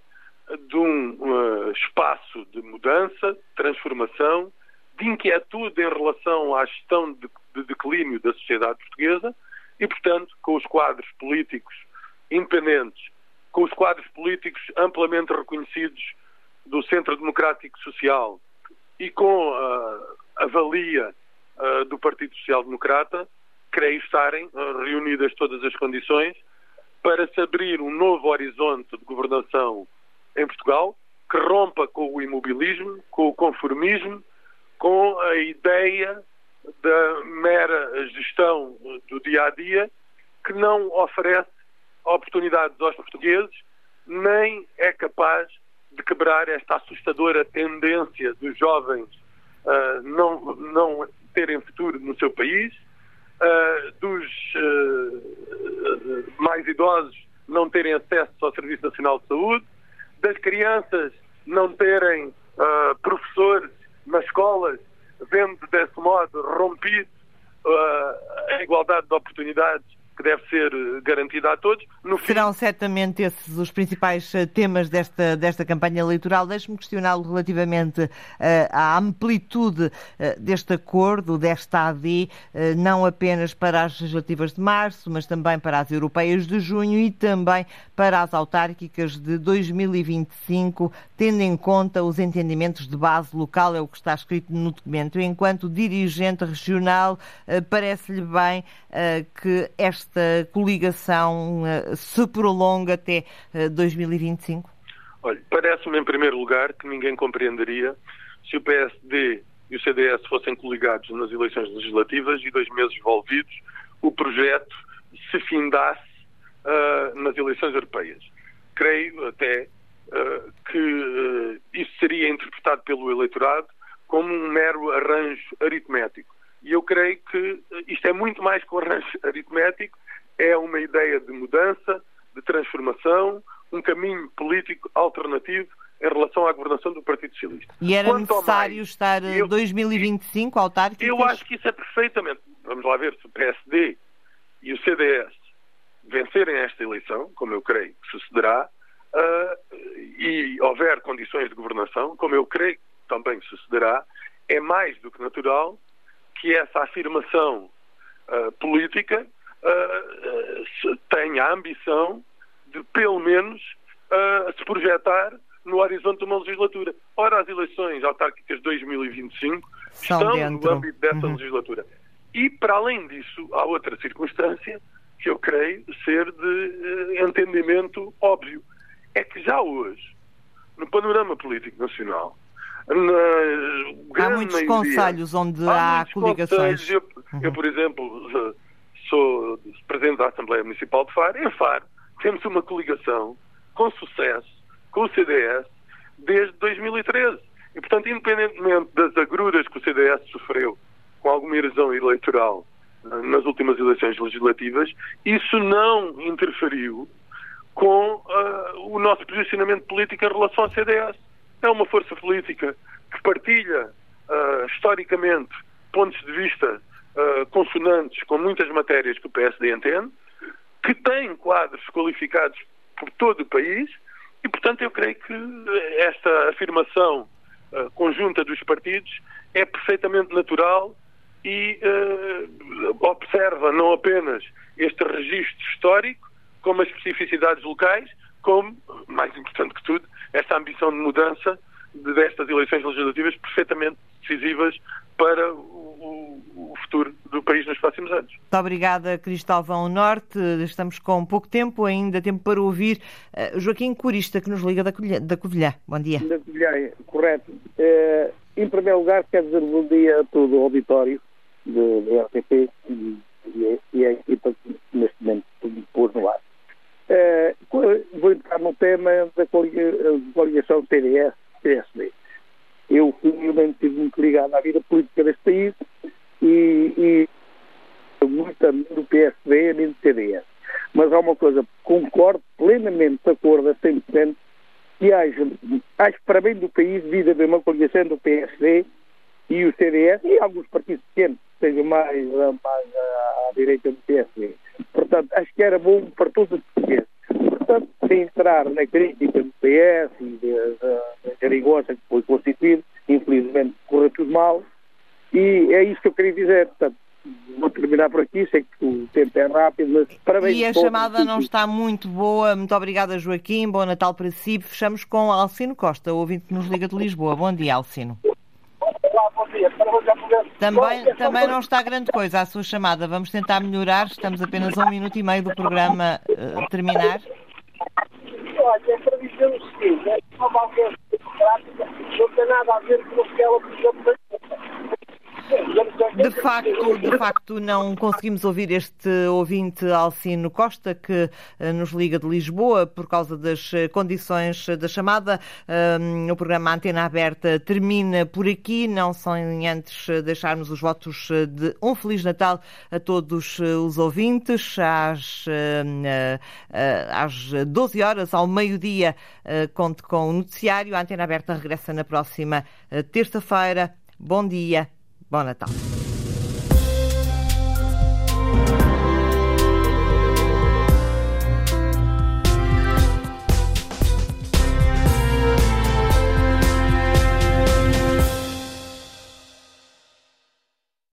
[SPEAKER 11] de um uh, espaço de mudança, transformação, de inquietude em relação à gestão de, de declínio da sociedade portuguesa e, portanto, com os quadros políticos independentes, com os quadros políticos amplamente reconhecidos do Centro Democrático Social e com uh, a valia uh, do Partido Social Democrata, creio estarem reunidas todas as condições para se abrir um novo horizonte de governação em Portugal que rompa com o imobilismo, com o conformismo, com a ideia da mera gestão do dia a dia, que não oferece oportunidades aos portugueses, nem é capaz de quebrar esta assustadora tendência dos jovens uh, não, não terem futuro no seu país, uh, dos uh, mais idosos não terem acesso ao Serviço Nacional de Saúde, das crianças não terem uh, professores nas escolas, vendo desse modo rompido uh, a igualdade de oportunidades que deve ser eh, garantida a todos.
[SPEAKER 2] No Serão certamente esses os principais eh, temas desta, desta campanha eleitoral. Deixe-me questioná-lo relativamente uh, à amplitude uh, deste acordo, desta AD, uh, não apenas para as legislativas de março, mas também para as europeias de junho e também para as autárquicas de 2025, tendo em conta os entendimentos de base local, é o que está escrito no documento. Enquanto dirigente regional, parece-lhe bem que esta esta coligação eh, se prolonga até 2025?
[SPEAKER 11] Eh, Olha, parece-me em primeiro lugar que ninguém compreenderia se o PSD e o CDS fossem coligados nas eleições legislativas e dois meses envolvidos, o projeto se findasse uh, nas eleições europeias. Creio até uh, que uh, isso seria interpretado pelo eleitorado como um mero arranjo aritmético. E eu creio que isto é muito mais que um arranjo aritmético, é uma ideia de mudança, de transformação, um caminho político alternativo em relação à governação do Partido Socialista.
[SPEAKER 2] E era Quanto necessário mais, estar em 2025 autárquicos?
[SPEAKER 11] Eu acho que isso é perfeitamente. Vamos lá ver se o PSD e o CDS vencerem esta eleição, como eu creio que sucederá, uh, e houver condições de governação, como eu creio que também sucederá, é mais do que natural que essa afirmação uh, política uh, tenha a ambição de, pelo menos, se projetar no horizonte de uma legislatura. Ora, as eleições autárquicas de 2025 São estão dentro. no âmbito dessa uhum. legislatura. E, para além disso, há outra circunstância que eu creio ser de uh, entendimento óbvio. É que já hoje, no panorama político nacional,
[SPEAKER 2] há muitos conselhos onde há, há coligações.
[SPEAKER 11] Eu, uhum. eu, por exemplo, sou presidente da Assembleia Municipal de Faro. Em Faro temos uma coligação com sucesso com o CDS desde 2013. E, portanto, independentemente das agruras que o CDS sofreu com alguma erosão eleitoral eh, nas últimas eleições legislativas, isso não interferiu com uh, o nosso posicionamento político em relação ao CDS. É uma força política que partilha, uh, historicamente, pontos de vista uh, consonantes com muitas matérias que o PSD entende, que tem quadros qualificados por todo o país e, portanto, eu creio que esta afirmação uh, conjunta dos partidos é perfeitamente natural e observa não apenas este registro histórico, como as especificidades locais, como, mais importante que tudo, esta ambição de mudança destas eleições legislativas perfeitamente decisivas para o, o, futuro do país nos próximos anos.
[SPEAKER 2] Muito obrigada, Cristóvão Norte. Estamos com pouco tempo, ainda tempo para ouvir uh, Joaquim Curista, que nos liga da Covilhã. Da Covilhã. Bom dia.
[SPEAKER 12] Da Covilhã, correto. Uh, em primeiro lugar, quero dizer bom dia a todo o auditório da RTP e, e, a equipa que neste momento pôs no ar. Uh, vou entrar no tema da coligação CDS-PSD. Eu, humilmente, estive muito ligado à vida política deste país e, e muito amigo do PSD e amigo do CDS. Mas há uma coisa, concordo plenamente de acordo a 100% que haja, acho para bem do país devia haver uma coligação do PSD e o CDS e alguns partidos pequenos, que sejam mais, mais à, direita do PSD. Portanto, acho que era bom para todos os portugueses. Portanto, sem entrar na crítica do PS e da geringonça que foi constituído, infelizmente correu tudo mal, e é isso que eu queria dizer. Portanto, vou terminar por aqui, sei que o tempo é rápido, mas parabéns.
[SPEAKER 2] E a chamada não está muito boa. Muito obrigada, Joaquim. Bom Natal para si. Fechamos com Alcino Costa, o ouvinte que nos liga de Lisboa. Bom dia, Alcino. Também, também não está grande coisa a sua chamada. Vamos tentar melhorar. Estamos apenas a um minuto e meio do programa uh, terminar.
[SPEAKER 13] Olha, é para dizer o seguinte, é uma valência democrática não tem nada a ver com aquela, por exemplo,
[SPEAKER 2] de facto, de facto, não conseguimos ouvir este ouvinte Alcino Costa, que eh, nos liga de Lisboa por causa das eh, condições da chamada. O programa Antena Aberta termina por aqui, não sem antes deixarmos os votos de um Feliz Natal a todos os ouvintes. Às, às 12 horas, ao meio-dia, conte com o noticiário. A Antena Aberta regressa na próxima terça-feira. Bom dia, 忘了打。